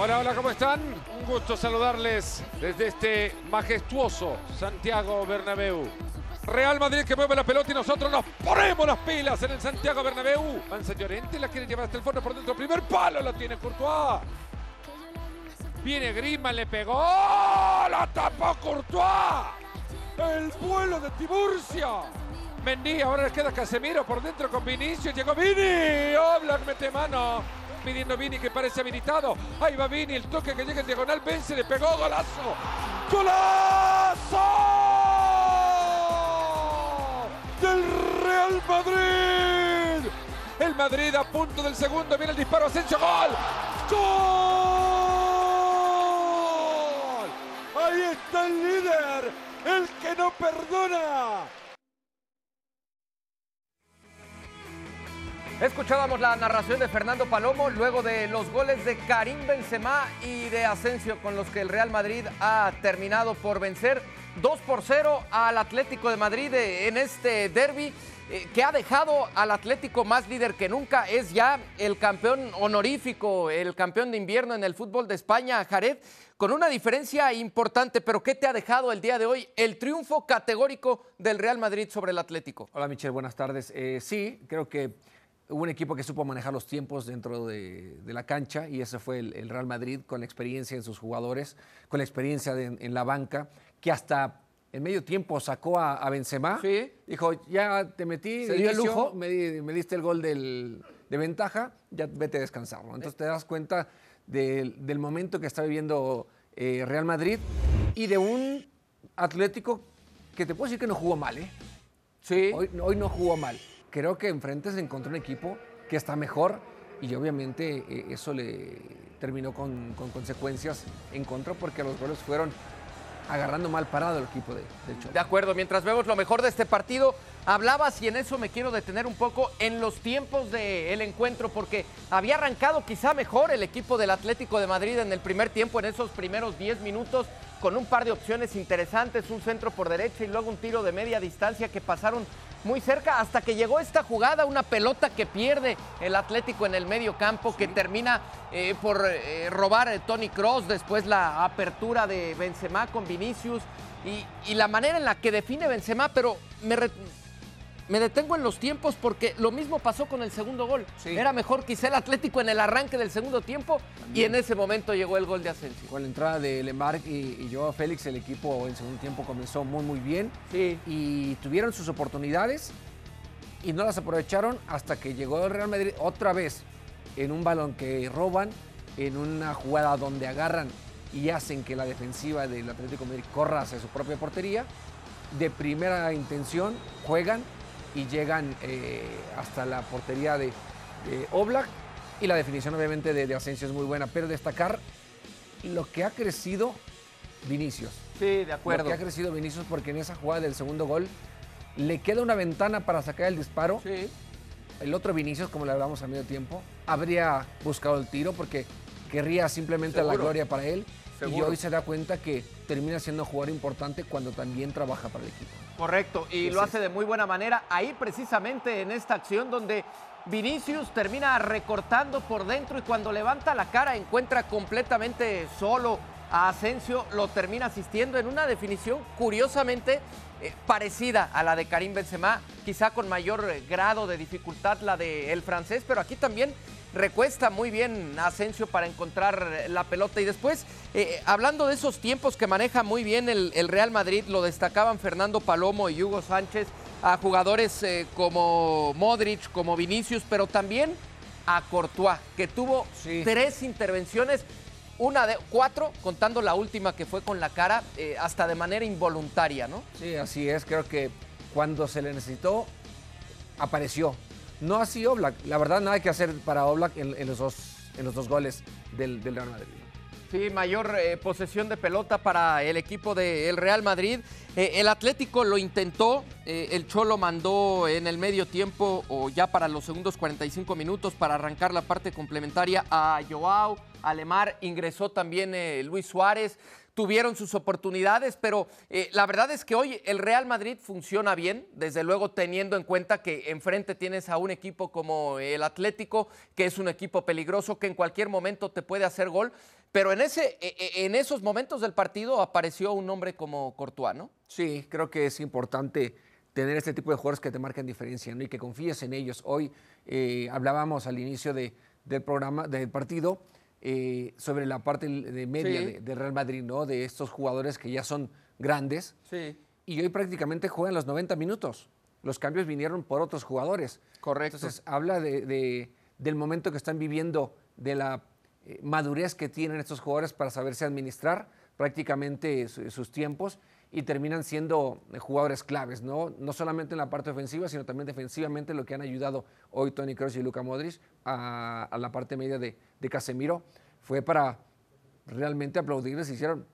Hola, hola, ¿cómo están? Un gusto saludarles desde este majestuoso Santiago Bernabéu. Real Madrid que mueve la pelota y nosotros nos ponemos las pilas en el Santiago Bernabéu. Mansa Llorente la quiere llevar hasta el fondo por dentro. Primer palo la tiene Courtois. Viene Griezmann, le pegó. ¡La tapó Courtois! El vuelo de Tiburcia. Mendy, ahora le queda Casemiro por dentro con Vinicius. Llegó Vini. Oblak mete mano. Pidiendo Vini que parece habilitado. Ahí va Vini, el toque que llega en diagonal. Vence, le pegó. Golazo. ¡Golazo! Del Real Madrid. El Madrid a punto del segundo. Viene el disparo. Asensio. ¡Gol! ¡Gol! Ahí está el líder. El que no perdona. Escuchábamos la narración de Fernando Palomo luego de los goles de Karim Benzema y de Asensio con los que el Real Madrid ha terminado por vencer 2 por 0 al Atlético de Madrid en este derby eh, que ha dejado al Atlético más líder que nunca. Es ya el campeón honorífico, el campeón de invierno en el fútbol de España, Jared, con una diferencia importante. Pero ¿qué te ha dejado el día de hoy el triunfo categórico del Real Madrid sobre el Atlético? Hola Michelle, buenas tardes. Eh, sí, creo que hubo un equipo que supo manejar los tiempos dentro de, de la cancha y ese fue el, el, Real Madrid con la experiencia en sus jugadores, con la experiencia de, en la banca, que hasta en medio tiempo sacó a, a Benzema. Sí. Dijo, ya te metí, Se dio el lujo. Me, di- me diste el gol del- de ventaja, ya vete a descansar. ¿no? Entonces te das cuenta del, del momento que está viviendo eh, Real Madrid y de un Atlético que te puedo decir que no jugó mal, ¿eh? Sí. Hoy, hoy no jugó mal. Creo que enfrente se encontró un equipo que está mejor y obviamente eh, eso le terminó con, con consecuencias en contra porque los goles fueron agarrando mal parado el equipo de, de Cholo. De acuerdo, mientras vemos lo mejor de este partido, hablabas y en eso me quiero detener un poco en los tiempos del encuentro, porque había arrancado quizá mejor el equipo del Atlético de Madrid en el primer tiempo, en esos primeros 10 minutos, con un par de opciones interesantes, un centro por derecha y luego un tiro de media distancia que pasaron muy cerca hasta que llegó esta jugada, una pelota que pierde el Atlético en el medio campo, que termina eh, por eh, robar eh, Tony Cross, después la apertura de Benzema con Vinicius y, y la manera en la que define Benzema, pero me, re- me detengo en los tiempos porque lo mismo pasó con el segundo gol. Sí. Era mejor quizá el Atlético en el arranque del segundo tiempo y en ese momento llegó el gol de Asensio. Con la entrada de Lemarc y, y Joao Félix, el equipo en segundo tiempo comenzó muy, muy bien. Sí. Y tuvieron sus oportunidades y no las aprovecharon hasta que llegó el Real Madrid otra vez en un balón que roban, en una jugada donde agarran y hacen que la defensiva del Atlético de Madrid corra hacia su propia portería. De primera intención juegan y llegan eh, hasta la portería de, de Oblak y la definición obviamente de, de Asensio es muy buena, pero destacar lo que ha crecido Vinicius. Sí, de Lo que ha crecido Vinicius porque en esa jugada del segundo gol le queda una ventana para sacar el disparo. Sí. El otro Vinicius, como le hablamos a medio tiempo, habría buscado el tiro porque querría simplemente la gloria para él. Y hoy se da cuenta que termina siendo un jugador importante cuando también trabaja para el equipo. Correcto, y Sí, lo sí. hace de muy buena manera. Ahí precisamente en esta acción donde Vinicius termina recortando por dentro y cuando levanta la cara encuentra completamente solo a Asensio, lo termina asistiendo en una definición curiosamente eh, parecida a la de Karim Benzema, quizá con mayor eh, grado de dificultad la del francés, pero aquí también recuesta muy bien a Asensio para encontrar la pelota. Y después, eh, hablando de esos tiempos que maneja muy bien el, el Real Madrid, lo destacaban Fernando Palomo y Hugo Sánchez, a jugadores eh, como Modric, como Vinicius, pero también a Courtois, que tuvo Sí. tres intervenciones, una de cuatro, contando la última que fue con la cara, eh, hasta de manera involuntaria, ¿no? Sí, así es. Creo que cuando se le necesitó, apareció. No así Oblak. La verdad, nada que hacer para Oblak en, los, dos, en los dos goles del, Real Madrid. Sí, mayor eh, posesión de pelota para el equipo del Real Madrid. Eh, el Atlético lo intentó, eh, el Cholo mandó en el medio tiempo o ya para los segundos 45 minutos para arrancar la parte complementaria a Joao, a Lemar, ingresó también Luis Suárez. Tuvieron sus oportunidades, pero eh, la verdad es que hoy el Real Madrid funciona bien, desde luego teniendo en cuenta que enfrente tienes a un equipo como el Atlético, que es un equipo peligroso, que en cualquier momento te puede hacer gol, pero en, ese, e, e, en esos momentos del partido apareció un hombre como Courtois, ¿no? Sí, creo que es importante tener este tipo de jugadores que te marcan diferencia ¿no? y que confíes en ellos. Hoy eh, hablábamos al inicio de, del programa, del partido, eh, sobre la parte de media de, Real Madrid, ¿no? De estos jugadores que ya son grandes. Sí. Y hoy prácticamente juegan los 90 minutos. Los cambios vinieron por otros jugadores. Correcto. Entonces habla de, del momento que están viviendo, de la eh, madurez que tienen estos jugadores para saberse administrar prácticamente sus tiempos y terminan siendo jugadores claves, ¿no? No solamente en la parte ofensiva, sino también defensivamente, lo que han ayudado hoy Tony Kroos y Luka Modric a, la parte media de Casemiro, fue para realmente aplaudirles, hicieron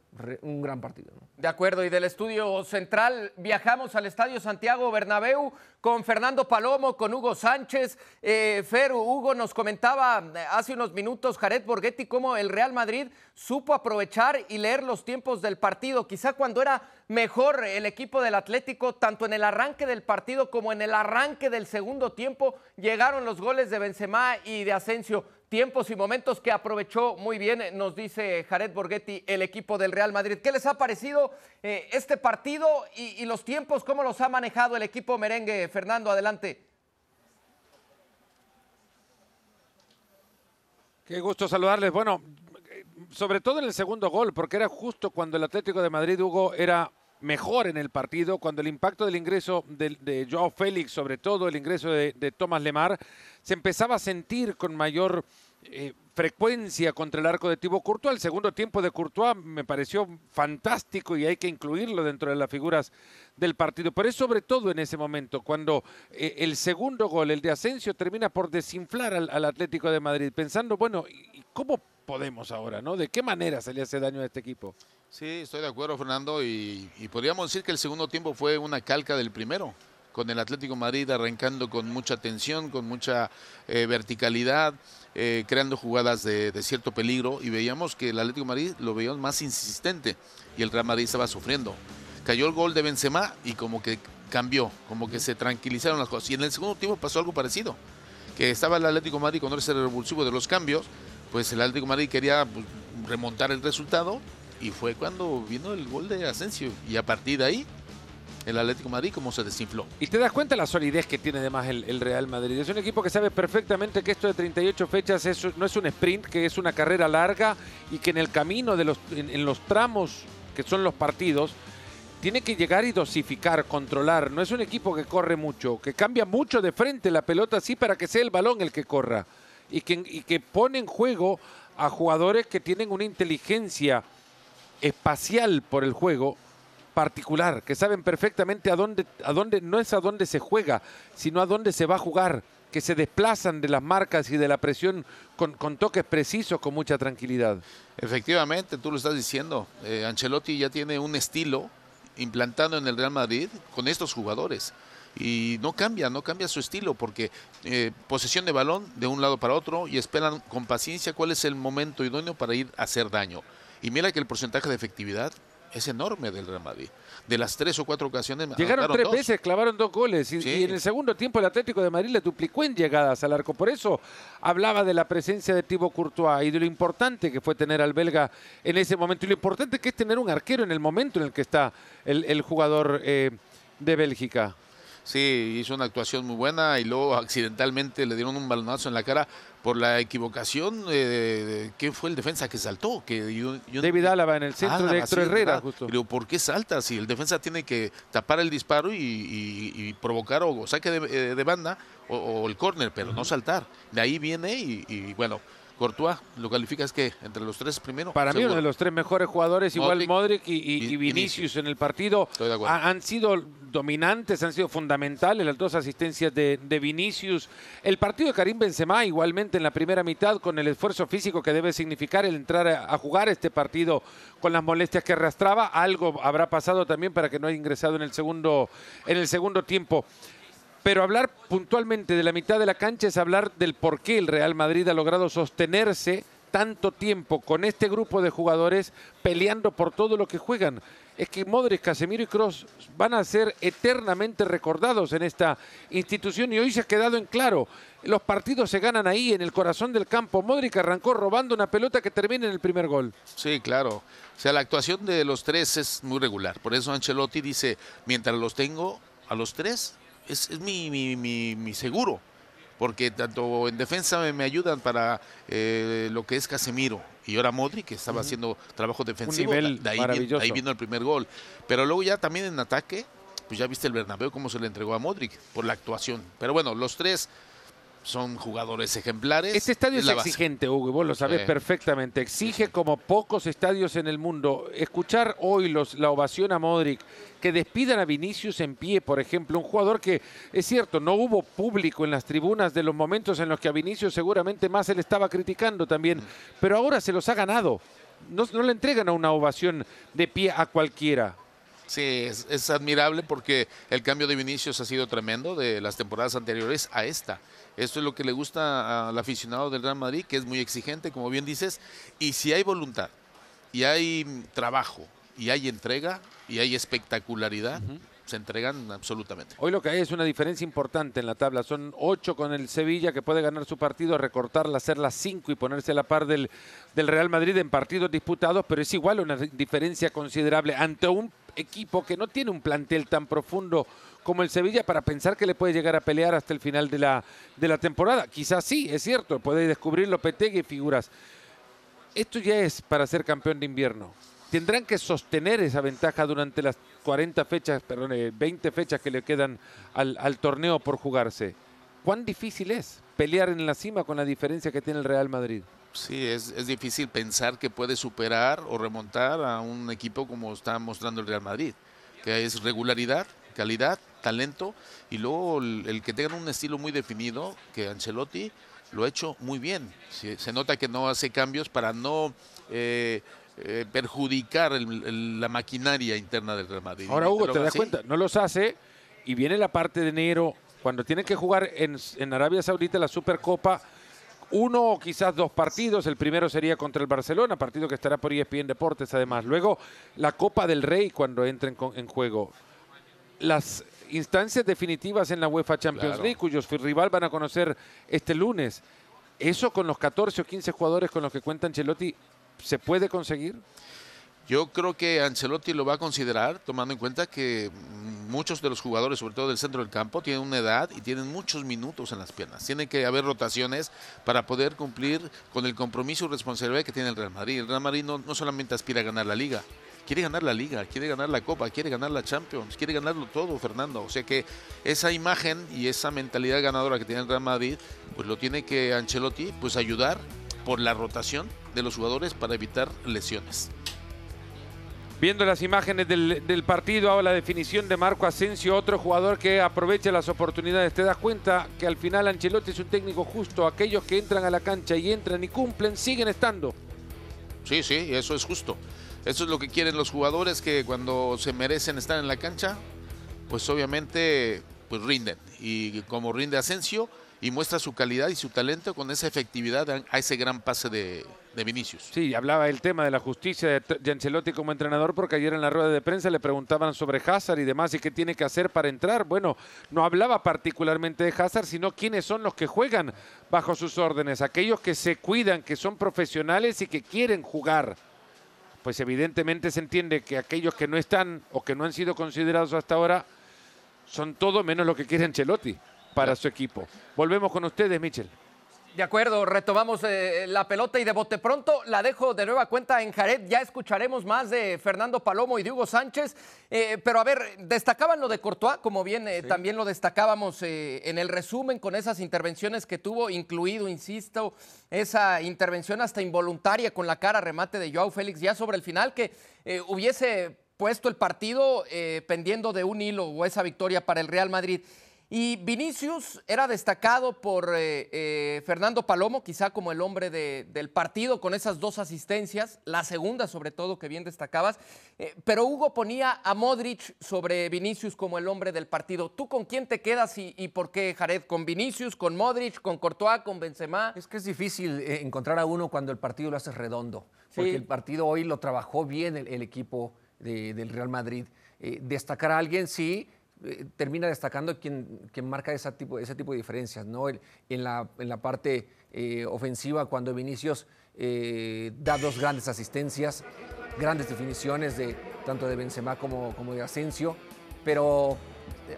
un gran partido. De acuerdo, y del estudio central viajamos al Estadio Santiago Bernabéu con Fernando Palomo, con Hugo Sánchez. Eh, Fer, Hugo nos comentaba eh, hace unos minutos Jared Borghetti cómo el Real Madrid supo aprovechar y leer los tiempos del partido. Quizá cuando era mejor el equipo del Atlético, tanto en el arranque del partido como en el arranque del segundo tiempo, llegaron los goles de Benzema y de Asensio tiempos y momentos que aprovechó muy bien, nos dice Jared Borghetti, el equipo del Real Madrid. ¿Qué les ha parecido eh, este partido y, los tiempos? ¿Cómo los ha manejado el equipo merengue? Fernando, adelante. Qué gusto saludarles. Bueno, sobre todo en el segundo gol, porque era justo cuando el Atlético de Madrid, Hugo, era mejor en el partido, cuando el impacto del ingreso de, Joao Félix, sobre todo el ingreso de, de Tomás Lemar, se empezaba a sentir con mayor eh, frecuencia contra el arco de Thibaut Courtois. El segundo tiempo de Courtois me pareció fantástico y hay que incluirlo dentro de las figuras del partido. Pero es sobre todo en ese momento, cuando eh, el segundo gol, el de Asensio, termina por desinflar al, Atlético de Madrid, pensando, bueno, ¿cómo podemos ahora? ¿no? ¿De qué manera se le hace daño a este equipo? Sí, estoy de acuerdo, Fernando, y, podríamos decir que el segundo tiempo fue una calca del primero con el Atlético Madrid arrancando con mucha tensión, con mucha eh, verticalidad, eh, creando jugadas de, cierto peligro y veíamos que el Atlético Madrid lo veíamos más insistente y el Real Madrid estaba sufriendo. Cayó el gol de Benzema y como que cambió, como que se tranquilizaron las cosas. Y en el segundo tiempo pasó algo parecido, que estaba el Atlético Madrid con ese revulsivo de los cambios, pues el Atlético Madrid quería pues, remontar el resultado y fue cuando vino el gol de Asensio. Y a partir de ahí, el Atlético Madrid como se desinfló. Y te das cuenta la solidez que tiene además el, Real Madrid. Es un equipo que sabe perfectamente que esto de 38 fechas no es un sprint, que es una carrera larga y que en el camino de los, en, los tramos que son los partidos, tiene que llegar y dosificar, controlar. No es un equipo que corre mucho, que cambia mucho de frente la pelota así para que sea el balón el que corra. Y que, y que pone en juego a jugadores que tienen una inteligencia espacial por el juego particular, que saben perfectamente a dónde, a dónde, no es a dónde se juega, sino a dónde se va a jugar, que se desplazan de las marcas y de la presión con, toques precisos, con mucha tranquilidad. Efectivamente, tú lo estás diciendo, eh, Ancelotti ya tiene un estilo implantado en el Real Madrid con estos jugadores. Y no cambia, no cambia su estilo, porque eh, posesión de balón de un lado para otro y esperan con paciencia cuál es el momento idóneo para ir a hacer daño. Y mira que el porcentaje de efectividad es enorme del Real Madrid. De las tres o cuatro ocasiones. Llegaron tres veces, clavaron dos goles. Y, en el segundo tiempo el Atlético de Madrid le duplicó en llegadas al arco. Por eso hablaba de la presencia de Thibaut Courtois y de lo importante que fue tener al belga en ese momento. Y lo importante que es tener un arquero en el momento en el que está el, jugador eh, de Bélgica. Sí, hizo una actuación muy buena y luego accidentalmente le dieron un balonazo en la cara por la equivocación de, quién fue el defensa que saltó. Que David Álava en el centro de Héctor Herrera, justo. Pero ¿por qué salta? Si el defensa tiene que tapar el disparo y, provocar o saque de, eh, banda o, el córner, pero no saltar. De ahí viene y bueno, Courtois, ¿lo calificas que ¿Entre los tres primero? Para mí uno de los tres mejores jugadores, igual Modric y, Vinicius, en el partido, han sido dominantes, han sido fundamentales las dos asistencias de, Vinicius. El partido de Karim Benzema igualmente en la primera mitad con el esfuerzo físico que debe significar el entrar a, jugar este partido con las molestias que arrastraba, algo habrá pasado también para que no haya ingresado en el segundo, en el segundo tiempo. Pero hablar puntualmente de la mitad de la cancha es hablar del por qué el Real Madrid ha logrado sostenerse tanto tiempo con este grupo de jugadores peleando por todo lo que juegan. Es que Modric, Casemiro y Cross van a ser eternamente recordados en esta institución y hoy se ha quedado en claro. Los partidos se ganan ahí, en el corazón del campo. Modric arrancó robando una pelota que termina en el primer gol. Sí, claro. O sea, la actuación de los tres es muy regular. Por eso Ancelotti dice, mientras los tengo a los tres, es, es mi, mi, mi, mi seguro porque tanto en defensa me, me ayudan para eh, lo que es Casemiro y ahora Modric que estaba haciendo trabajo defensivo. nivel de ahí, maravilloso. ahí vino el primer gol. Pero luego ya también en ataque, pues ya viste el Bernabéu cómo se le entregó a Modric por la actuación. Pero bueno, los tres son jugadores ejemplares. Este estadio es, exigente, Hugo, y vos lo sabés Sí. perfectamente. Exige como pocos estadios en el mundo. Escuchar hoy los, la ovación a Modric, que despidan a Vinicius en pie, por ejemplo, un jugador que, es cierto, no hubo público en las tribunas de los momentos en los que a Vinicius seguramente más se le estaba criticando también, pero ahora se los ha ganado. No, no le entregan a una ovación de pie a cualquiera. Sí, es, es admirable porque el cambio de Vinicius ha sido tremendo de las temporadas anteriores a esta. Esto es lo que le gusta al aficionado del Real Madrid, que es muy exigente, como bien dices, y si hay voluntad, y hay trabajo, y hay entrega, y hay espectacularidad, se entregan absolutamente. Hoy lo que hay es una diferencia importante en la tabla. Son ocho con el Sevilla que puede ganar su partido, recortarla, hacerla cinco y ponerse a la par del, del Real Madrid en partidos disputados, pero es igual una diferencia considerable ante un equipo que no tiene un plantel tan profundo como el Sevilla para pensar que le puede llegar a pelear hasta el final de la, de la temporada. Quizás sí, es cierto, puede descubrir Lopetegui y figuras. Esto ya es para ser campeón de invierno. Tendrán que sostener esa ventaja durante las 40 fechas, perdón, eh, 20 fechas que le quedan al, torneo por jugarse. ¿Cuán difícil es pelear en la cima con la diferencia que tiene el Real Madrid? Sí, es difícil pensar que puede superar o remontar a un equipo como está mostrando el Real Madrid, que es regularidad, calidad, talento y luego el, el que tengan un estilo muy definido, que Ancelotti lo ha hecho muy bien. Se, se nota que no hace cambios para no eh, eh, perjudicar el- el- la maquinaria interna del Real Madrid. Ahora, Hugo, te das cuenta, no los hace y viene la parte de enero, cuando tienen que jugar en, en Arabia Saudita la Supercopa, uno o quizás dos partidos. El primero sería contra el Barcelona, partido que estará por ESPN Deportes además. Luego la Copa del Rey cuando entren en juego. Las instancias definitivas en la UEFA Champions Claro. League, cuyos rival van a conocer este lunes. ¿Eso con los 14 o 15 jugadores con los que cuenta Ancelotti se puede conseguir? Yo creo que Ancelotti lo va a considerar, tomando en cuenta que muchos de los jugadores, sobre todo del centro del campo, tienen una edad y tienen muchos minutos en las piernas. Tiene que haber rotaciones para poder cumplir con el compromiso y responsabilidad que tiene el Real Madrid. El Real Madrid no, no solamente aspira a ganar la liga, quiere ganar la liga, quiere ganar la Copa, quiere ganar la Champions, quiere ganarlo todo, Fernando. O sea que esa imagen y esa mentalidad ganadora que tiene el Real Madrid, pues lo tiene que Ancelotti pues ayudar por la rotación de los jugadores para evitar lesiones. Viendo las imágenes del, del partido, ahora la definición de Marco Asensio, otro jugador que aprovecha las oportunidades. Te das cuenta que al final Ancelotti es un técnico justo. Aquellos que entran a la cancha y entran y cumplen, siguen estando. Sí, sí, eso es justo. Eso es lo que quieren los jugadores que cuando se merecen estar en la cancha, pues obviamente pues rinden. Y como rinde Asensio y muestra su calidad y su talento con esa efectividad a ese gran pase de, de Vinicius. Sí, hablaba el tema de la justicia de, de Ancelotti como entrenador porque ayer en la rueda de prensa le preguntaban sobre Hazard y demás y qué tiene que hacer para entrar. Bueno, no hablaba particularmente de Hazard, sino quiénes son los que juegan bajo sus órdenes, aquellos que se cuidan, que son profesionales y que quieren jugar. Pues evidentemente se entiende que aquellos que no están o que no han sido considerados hasta ahora son todo menos lo que quiere Ancelotti para su equipo. Volvemos con ustedes, Michel. De acuerdo, retomamos eh, la pelota y de bote pronto la dejo de nueva cuenta en Jared. Ya escucharemos más de Fernando Palomo y de Hugo Sánchez. Eh, pero a ver, destacaban lo de Courtois, como bien eh, también lo destacábamos en el resumen con esas intervenciones que tuvo, incluido, insisto, esa intervención hasta involuntaria con la cara remate de Joao Félix ya sobre el final que hubiese puesto el partido pendiendo de un hilo o esa victoria para el Real Madrid. Y Vinicius era destacado por eh, eh, Fernando Palomo, quizá como el hombre de- del partido, con esas dos asistencias, la segunda sobre todo que bien destacabas. Eh, pero Hugo ponía a Modric sobre Vinicius como el hombre del partido. ¿Tú con quién te quedas y, y por qué, Jared? ¿Con Vinicius, con Modric, con Courtois, con Benzema? Es que es difícil encontrar a uno cuando el partido lo hace redondo, porque Sí. el partido hoy lo trabajó bien el, el equipo de- del Real Madrid. Destacar a alguien, sí, eh, termina destacando quien, quien marca ese tipo, ese tipo de diferencias, ¿no? El- en, la, en la parte eh, ofensiva, cuando Vinicius eh, da dos grandes asistencias, grandes definiciones de tanto de Benzema como, como de Asensio, pero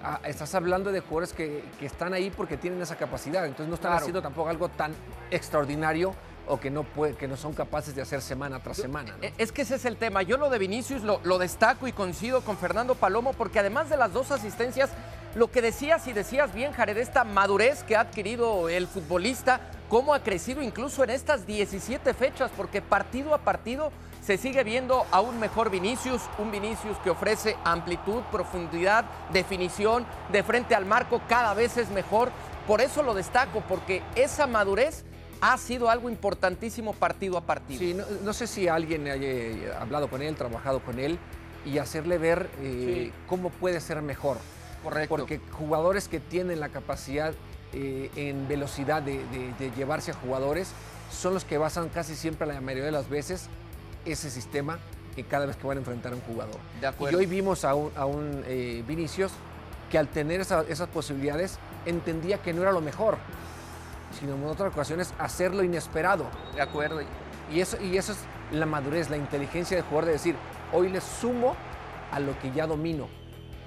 ah, estás hablando de jugadores que, que están ahí porque tienen esa capacidad, entonces no están Claro. haciendo tampoco algo tan extraordinario o que no, puede, que no son capaces de hacer semana tras semana. ¿no? Eh, Es que ese es el tema. Yo lo de Vinicius lo, lo destaco y coincido con Fernando Palomo porque además de las dos asistencias, lo que decías y decías bien, Jared, esta madurez que ha adquirido el futbolista, cómo ha crecido incluso en estas 17 fechas, porque partido a partido se sigue viendo a un mejor Vinicius, un Vinicius que ofrece amplitud, profundidad, definición, de frente al marco cada vez es mejor. Por eso lo destaco, porque esa madurez ha sido algo importantísimo partido a partido. Sí, no, no sé si alguien haya eh, hablado con él, trabajado con él y hacerle ver eh, cómo puede ser mejor. Correcto. Porque jugadores que tienen la capacidad eh, en velocidad de, de- de llevarse a jugadores son los que basan casi siempre, la mayoría de las veces, ese sistema en cada vez que van a enfrentar a un jugador. De acuerdo. Y hoy vimos a un, a un, eh, Vinicius que al tener esa- esas posibilidades entendía que no era lo mejor, sino en otras ocasiones hacer lo inesperado. De acuerdo. Y eso, y eso es la madurez, la inteligencia del jugador de decir, hoy le sumo a lo que ya domino.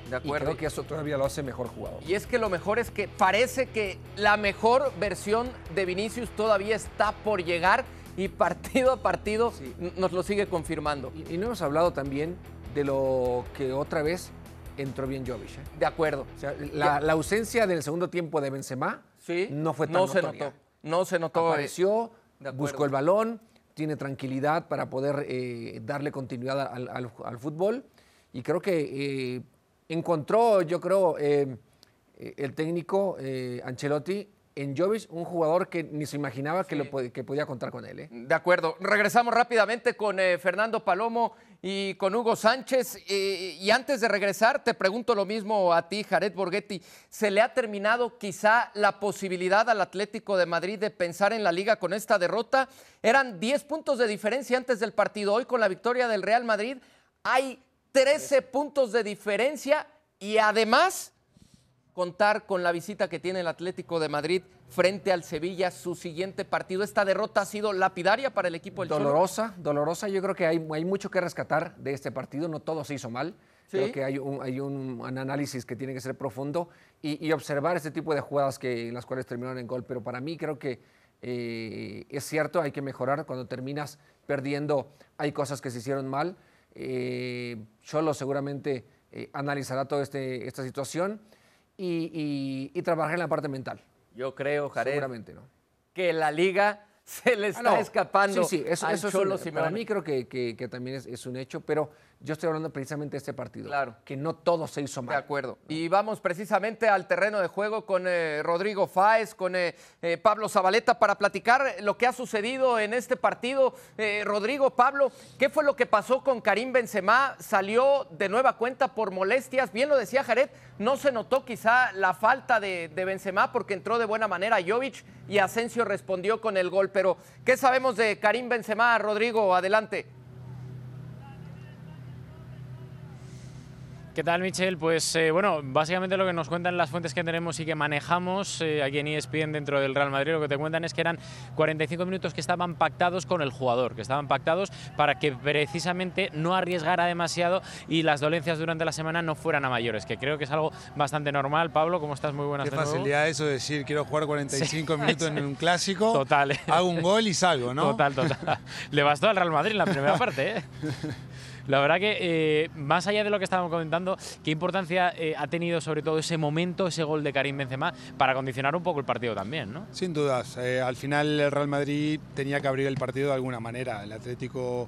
De Y creo que eso todavía lo hace mejor jugador. Y es que lo mejor es que parece que la mejor versión de Vinicius todavía está por llegar y partido a partido Sí. nos lo sigue confirmando. Y, y no hemos hablado también de lo que otra vez entró bien Jovic. ¿eh? De acuerdo. O sea, la, la ausencia del segundo tiempo de Benzema Sí. no fue tan No se notó. No se notó. eh, Apareció, buscó el balón, tiene tranquilidad para poder eh, darle continuidad al, al- al fútbol. Y creo que eh, encontró, yo creo, eh, el técnico Ancelotti en Jovic, un jugador que ni se imaginaba que, lo que podía contar con él. De acuerdo. Regresamos rápidamente con Fernando Palomo y con Hugo Sánchez. Eh, y antes de regresar, te pregunto lo mismo a ti, Jared Borghetti. ¿Se le ha terminado quizá la posibilidad al Atlético de Madrid de pensar en la liga con esta derrota? Eran 10 puntos de diferencia antes del partido. Hoy con la victoria del Real Madrid hay 13 puntos de diferencia y además contar con la visita que tiene el Atlético de Madrid frente al Sevilla, su siguiente partido. Esta derrota ha sido lapidaria para el equipo del Cholo. Dolorosa, dolorosa. Yo creo que hay, hay mucho que rescatar de este partido. No todo se hizo mal. Sí. Creo que hay un, hay un análisis que tiene que ser profundo y, y observar este tipo de jugadas que, en las cuales terminaron en gol. Pero para mí creo que eh, es cierto, hay que mejorar. Cuando terminas perdiendo, hay cosas que se hicieron mal. Eh, Cholo seguramente eh, analizará toda este, esta situación y, y- y trabajar en la parte mental. Yo creo, Jared, Seguramente, ¿no? que la liga se le está Ah, no. escapando Sí, sí, eso, al eso es un-. Para mí creo que, que- que también es, es un hecho, pero yo estoy hablando precisamente de este partido. Claro. Que no todo se hizo De mal. acuerdo. Y vamos precisamente al terreno de juego con eh, Rodrigo Fáez, con eh, eh, Pablo Zabaleta para platicar lo que ha sucedido en este partido. Rodrigo, Pablo, ¿qué fue lo que pasó con Karim Benzema? Salió de nueva cuenta por molestias. Bien lo decía Jared, no se notó quizá la falta de, de Benzema porque entró de buena manera Jovic y Asensio respondió con el gol. Pero, ¿qué sabemos de Karim Benzema? Rodrigo, adelante. ¿Qué tal, Michel? Pues eh, bueno, básicamente lo que nos cuentan las fuentes que tenemos y que manejamos eh, aquí en ESPN dentro del Real Madrid, lo que te cuentan es que eran 45 minutos que estaban pactados con el jugador, que estaban pactados para que precisamente no arriesgara demasiado y las dolencias durante la semana no fueran a mayores, que creo que es algo bastante normal. Pablo, ¿cómo estás? Muy buenas Qué de nuevo. facilidad eso de decir quiero jugar 45 minutos en un clásico, Total, hago un gol y salgo, ¿no? Total, total. Le bastó al Real Madrid en la primera parte, ¿eh? La verdad que, eh, más allá de lo que estábamos comentando, ¿qué importancia eh, ha tenido sobre todo ese momento, ese gol de Karim Benzema, para condicionar un poco el partido también, ¿no? Sin dudas, eh, al final el Real Madrid tenía que abrir el partido de alguna manera. El Atlético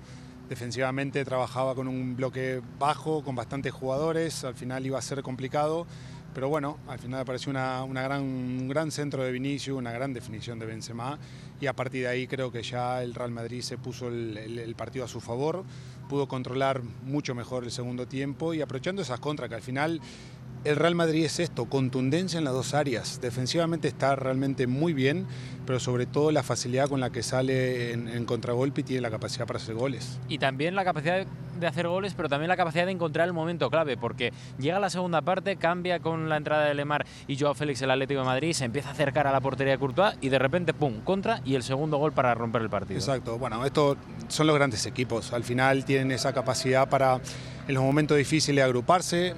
defensivamente trabajaba con un bloque bajo, con bastantes jugadores, al final iba a ser complicado, Pero bueno, al final me pareció una, una gran, un gran centro de Vinicius, una gran definición de Benzema. Y a partir de ahí creo que ya el Real Madrid se puso el partido a su favor, pudo controlar mucho mejor el segundo tiempo y aprovechando esas contras que al final el Real Madrid es esto, contundencia en las dos áreas. Defensivamente está realmente muy bien, pero sobre todo la facilidad con la que sale en, en contragolpe y tiene la capacidad para hacer goles. Y también la capacidad de hacer goles, pero también la capacidad de encontrar el momento clave, porque llega la segunda parte, cambia con la entrada de Lemar y Joao Félix el Atlético de Madrid, se empieza a acercar a la portería de Courtois y de repente, ¡pum!, contra y el segundo gol para romper el partido. Exacto, bueno, estos son los grandes equipos. Al final tienen esa capacidad para en los momentos difíciles agruparse,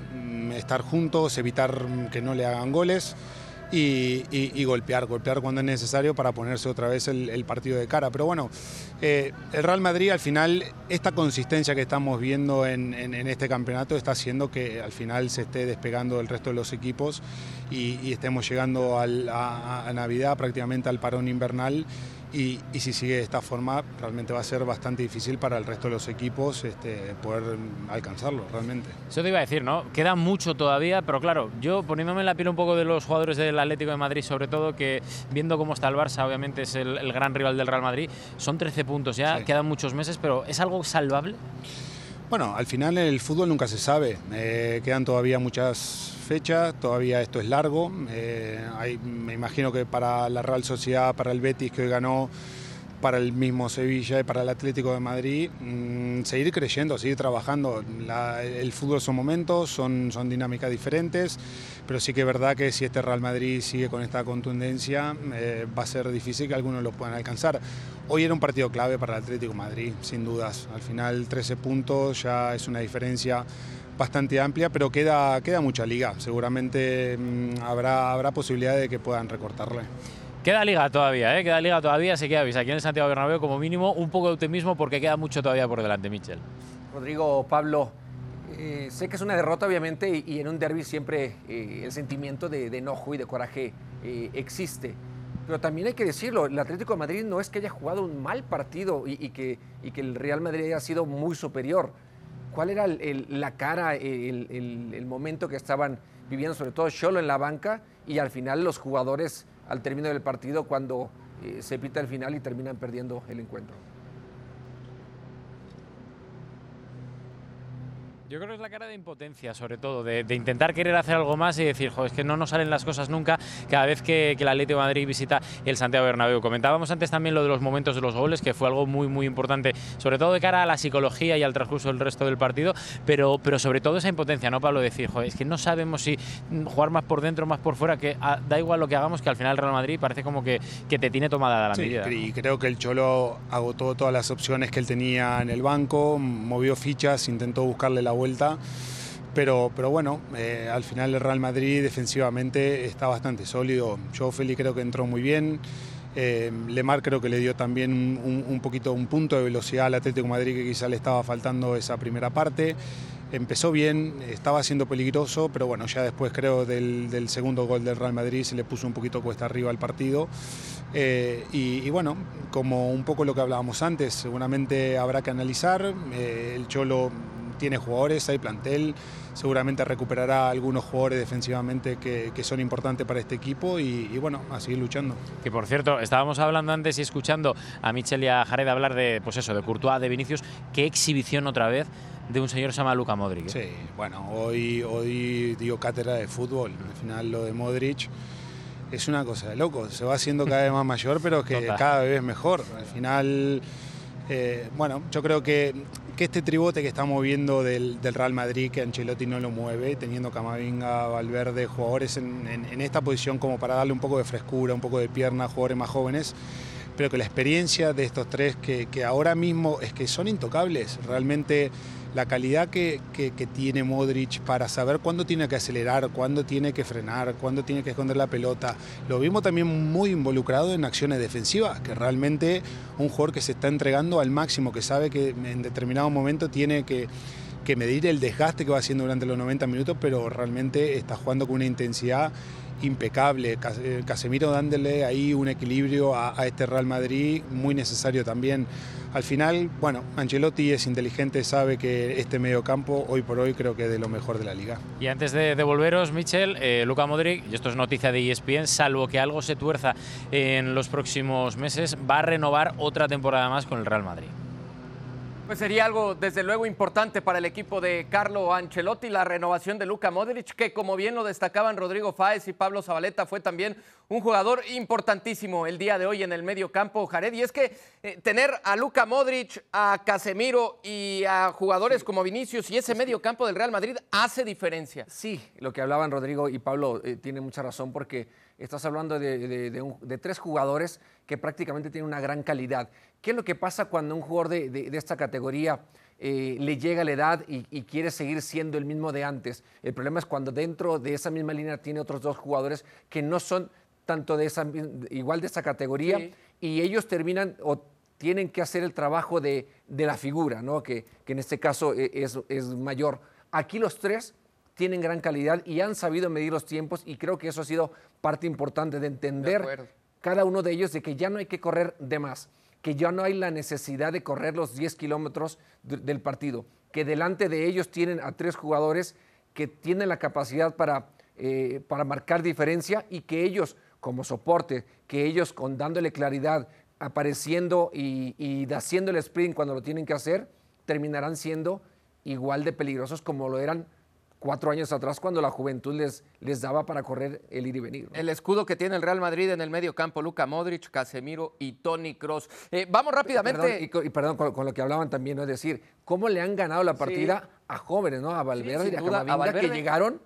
estar juntos, evitar mm, que no le hagan goles y, golpear, golpear cuando es necesario para ponerse otra vez el, partido de cara. Pero bueno, eh, el Real Madrid al final, esta consistencia que estamos viendo en, en- este campeonato está haciendo que al final se esté despegando del resto de los equipos y, y estemos llegando a, a Navidad, prácticamente al parón invernal. Y, y si sigue de esta forma, realmente va a ser bastante difícil para el resto de los equipos este, poder alcanzarlo, realmente. Eso te iba a decir, ¿no? Queda mucho todavía, pero claro, yo poniéndome en la piel un poco de los jugadores del Atlético de Madrid, sobre todo, que viendo cómo está el Barça, obviamente es el, el gran rival del Real Madrid, son 13 puntos ya, Sí. quedan muchos meses, pero ¿es algo salvable? Bueno, al final el fútbol nunca se sabe. Eh, quedan todavía muchas fechas, todavía esto es largo. Eh, hay- me imagino que para la Real Sociedad, para el Betis que hoy ganó, para el mismo Sevilla y para el Atlético de Madrid, mm, seguir creyendo, seguir trabajando. La- el fútbol son momentos, son, son dinámicas diferentes, pero sí que es verdad que si este Real Madrid sigue con esta contundencia, eh, va a ser difícil que algunos lo puedan alcanzar. Hoy era un partido clave para el Atlético de Madrid, sin dudas. Al final 13 puntos ya es una diferencia bastante amplia, pero queda, queda mucha liga. Seguramente mm, habrá, habrá posibilidad de que puedan recortarle. Queda liga todavía, ¿eh? Queda liga todavía, se queda avisa aquí en el Santiago Bernabéu como mínimo un poco de optimismo porque queda mucho todavía por delante, Michel. Rodrigo, Pablo, eh, sé que es una derrota obviamente y, y en un derby siempre eh, el sentimiento de, de enojo y de coraje eh, existe. Pero también hay que decirlo, el Atlético de Madrid no es que haya jugado un mal partido y, y que, y que el Real Madrid haya sido muy superior. ¿Cuál era el- la cara, el, el- el momento que estaban viviendo, sobre todo Cholo en la banca y al final los jugadores al término del partido cuando eh, se pita el final y terminan perdiendo el encuentro? Yo creo que es la cara de impotencia, sobre todo, de, de intentar querer hacer algo más y decir, jo, es que no nos salen las cosas nunca cada vez que, que el Atlético de Madrid visita el Santiago Bernabéu. Comentábamos antes también lo de los momentos de los goles, que fue algo muy, muy importante, sobre todo de cara a la psicología y al transcurso del resto del partido, pero, pero sobre todo esa impotencia, ¿no, Pablo? Decir, jo, es que no sabemos si jugar más por dentro, más por fuera, que ah, da igual lo que hagamos, que al final el Real Madrid parece como que, que te tiene tomada la Sí, medida. ¿no? y creo que el Cholo agotó todas las opciones que él tenía en el banco, movió fichas, intentó buscarle la vuelta. Pero, pero bueno, eh, al final el Real Madrid defensivamente está bastante sólido. Joe Félix creo que entró muy bien. Eh, Lemar creo que le dio también un- un poquito un punto de velocidad al Atlético de Madrid que quizá le estaba faltando esa primera parte. Empezó bien, estaba siendo peligroso, pero bueno, ya después creo del, del segundo gol del Real Madrid se le puso un poquito cuesta arriba al partido. Eh, y, y bueno, como un poco lo que hablábamos antes, seguramente habrá que analizar. Eh, el Cholo tiene jugadores, hay plantel, seguramente recuperará algunos jugadores defensivamente que, que son importantes para este equipo y, y bueno, a seguir luchando. Que por cierto, estábamos hablando antes y escuchando a Michel y a Jared hablar de, pues eso, de Courtois, de Vinicius. Qué exhibición otra vez de un señor que se llama Luka Modric. ¿eh? Sí, bueno, hoy, hoy dio cátedra de fútbol. Al final lo de Modric es una cosa de loco. Se va haciendo cada vez más mayor, pero que Total. cada vez mejor. Al final, eh, bueno, yo creo que, que este tribote que estamos viendo del, del Real Madrid, que Ancelotti no lo mueve, teniendo Camavinga, Valverde, jugadores en, en- en esta posición como para darle un poco de frescura, un poco de pierna jugadores más jóvenes, pero que la experiencia de estos tres, que, que ahora mismo es que son intocables, realmente la calidad que, que- tiene Modric para saber cuándo tiene que acelerar, cuándo tiene que frenar, cuándo tiene que esconder la pelota. Lo vimos también muy involucrado en acciones defensivas, que realmente un jugador que se está entregando al máximo, que sabe que en determinado momento tiene que, que medir el desgaste que va haciendo durante los 90 minutos, pero realmente está jugando con una intensidad impecable. Eh, Casemiro dándole ahí un equilibrio a, a este Real Madrid muy necesario también al final, bueno, Ancelotti es inteligente, sabe que este mediocampo hoy por hoy creo que es de lo mejor de la liga. Y antes de devolveros, Michel, eh, Luca Modric, y esto es noticia de ESPN, salvo que algo se tuerza en los próximos meses, va a renovar otra temporada más con el Real Madrid. Pues sería algo desde luego importante para el equipo de Carlo Ancelotti, la renovación de Luka Modric, que como bien lo destacaban Rodrigo Fáez y Pablo Zabaleta, fue también un jugador importantísimo el día de hoy en el medio campo, Jared. Y es que eh, tener a Luka Modric, a Casemiro y a jugadores como Vinicius y ese medio campo del Real Madrid hace diferencia. Sí, lo que hablaban Rodrigo y Pablo eh, tiene mucha razón porque estás hablando de, tres jugadores que prácticamente tienen una gran calidad. ¿Qué es lo que pasa cuando un jugador de, esta categoría eh, le llega la edad y, quiere seguir siendo el mismo de antes? El problema es cuando dentro de esa misma línea tiene otros dos jugadores que no son tanto de esa, igual de esa categoría y ellos terminan o tienen que hacer el trabajo de, la figura, ¿no? que, en este caso eh, es, es mayor. Aquí los tres tienen gran calidad y han sabido medir los tiempos y creo que eso ha sido parte importante de entender cada uno de ellos de que ya no hay que correr de más, que ya no hay la necesidad de correr los 10 kilómetros del partido, que delante de ellos tienen a tres jugadores que tienen la capacidad para, eh, para marcar diferencia y que ellos como soporte, que ellos con dándole claridad, apareciendo y, y haciendo el sprint cuando lo tienen que hacer, terminarán siendo igual de peligrosos como lo eran cuatro años atrás cuando la juventud les, les daba para correr el ir y venir. El escudo que tiene el Real Madrid en el medio campo, Luca Modric, Casemiro y Tony Cross. Eh, vamos rápidamente. Perdón, y, perdón con, lo que hablaban también, ¿no? es decir, cómo le han ganado la partida a jóvenes, ¿no? A Valverde y a Camavinga, que llegaron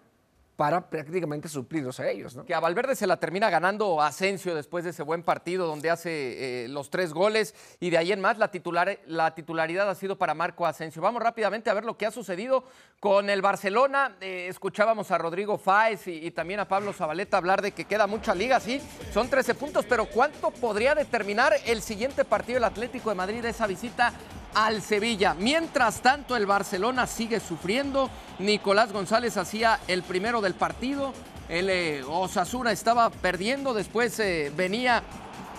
para prácticamente suplirlos a ellos. ¿no? Que a Valverde se la termina ganando Asensio después de ese buen partido donde hace eh, los tres goles y de ahí en más la, titular, la titularidad ha sido para Marco Asensio. Vamos rápidamente a ver lo que ha sucedido con el Barcelona. Eh, escuchábamos a Rodrigo Fáez y, también a Pablo Zabaleta hablar de que queda mucha liga, sí, son 13 puntos, pero ¿cuánto podría determinar el siguiente partido del Atlético de Madrid esa visita al Sevilla. Mientras tanto, el Barcelona sigue sufriendo. Nicolás González hacía el primero del partido. El eh, Osasuna estaba perdiendo. Después eh, venía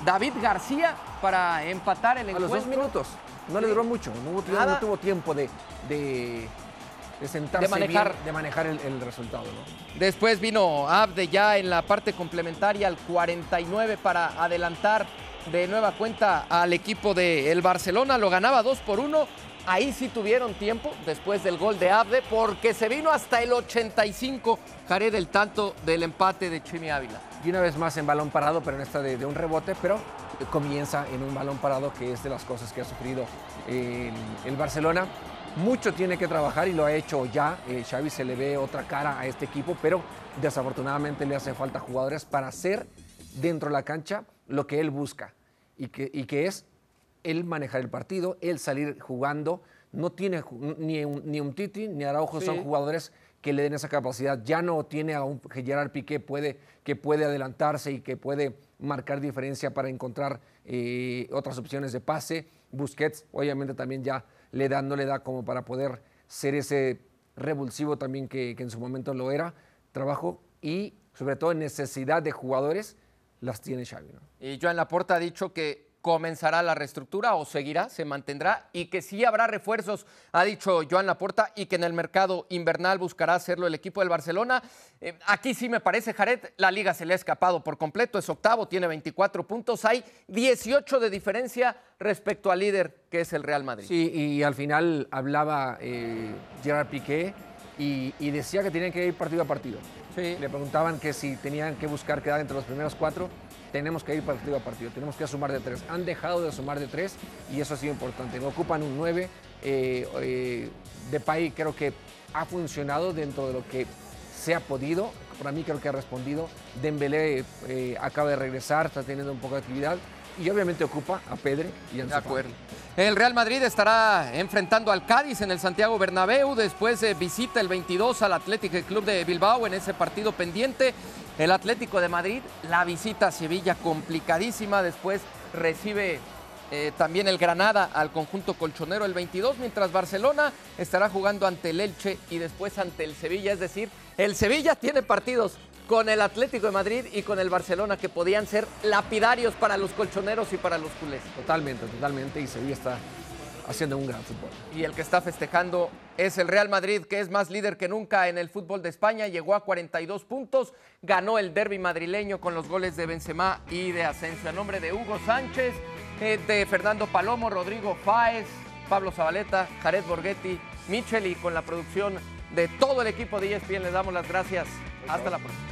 David García para empatar el encuentro. A los dos minutos. No le duró mucho. No, tuvo tiempo de, de, sentarse de manejar, de manejar el, resultado. Después vino Abde ya en la parte complementaria al 49 para adelantar de nueva cuenta al equipo del Barcelona, lo ganaba 2 por 1. Ahí sí tuvieron tiempo después del gol de Abde, porque se vino hasta el 85, Jared, el tanto del empate de Chimi Ávila. Y una vez más en balón parado, pero en esta de, un rebote, pero comienza en un balón parado, que es de las cosas que ha sufrido el, Barcelona. Mucho tiene que trabajar y lo ha hecho ya. Eh, Xavi se le ve otra cara a este equipo, pero desafortunadamente le hace falta jugadores para hacer dentro de la cancha lo que él busca y que, y que es él manejar el partido, él salir jugando. No tiene ni un, ni un Titi ni Araujo, son jugadores que le den esa capacidad. Ya no tiene a un Gerard Piqué puede, que puede adelantarse y que puede marcar diferencia para encontrar eh, otras opciones de pase. Busquets, obviamente, también ya le da, no le da como para poder ser ese revulsivo también que, que en su momento lo era. Trabajo y, sobre todo, necesidad de jugadores las tiene Xavi. ¿no? Y Joan Laporta ha dicho que comenzará la reestructura o seguirá, se mantendrá y que sí habrá refuerzos, ha dicho Joan Laporta, y que en el mercado invernal buscará hacerlo el equipo del Barcelona. Eh, aquí sí me parece, Jared, la liga se le ha escapado por completo, es octavo, tiene 24 puntos, hay 18 de diferencia respecto al líder que es el Real Madrid. Sí, y al final hablaba eh, Gerard Piqué y, y decía que tenían que ir partido a partido. Le preguntaban que si tenían que buscar quedar entre los primeros cuatro, tenemos que ir partido a partido, tenemos que sumar de tres. Han dejado de sumar de tres y eso ha sido importante. No ocupan un nueve. Eh, eh, de país creo que ha funcionado dentro de lo que se ha podido. Para mí creo que ha respondido. Dembélé eh, acaba de regresar, está teniendo un poco de actividad y obviamente ocupa a Pedre y a De acuerdo. El Real Madrid estará enfrentando al Cádiz en el Santiago Bernabéu, después visita el 22 al Atlético Club de Bilbao en ese partido pendiente. El Atlético de Madrid, la visita a Sevilla complicadísima, después recibe eh, también el Granada al conjunto colchonero el 22, mientras Barcelona estará jugando ante el Elche y después ante el Sevilla. Es decir, el Sevilla tiene partidos con el Atlético de Madrid y con el Barcelona, que podían ser lapidarios para los colchoneros y para los culés. Totalmente, totalmente. Y Sevilla está haciendo un gran fútbol. Y el que está festejando es el Real Madrid, que es más líder que nunca en el fútbol de España. Llegó a 42 puntos, ganó el derby madrileño con los goles de Benzema y de Asensio. A nombre de Hugo Sánchez, eh, de Fernando Palomo, Rodrigo Fáez, Pablo Zabaleta, Jared Borghetti, Michel y con la producción de todo el equipo de ESPN les damos las gracias. Hasta la próxima.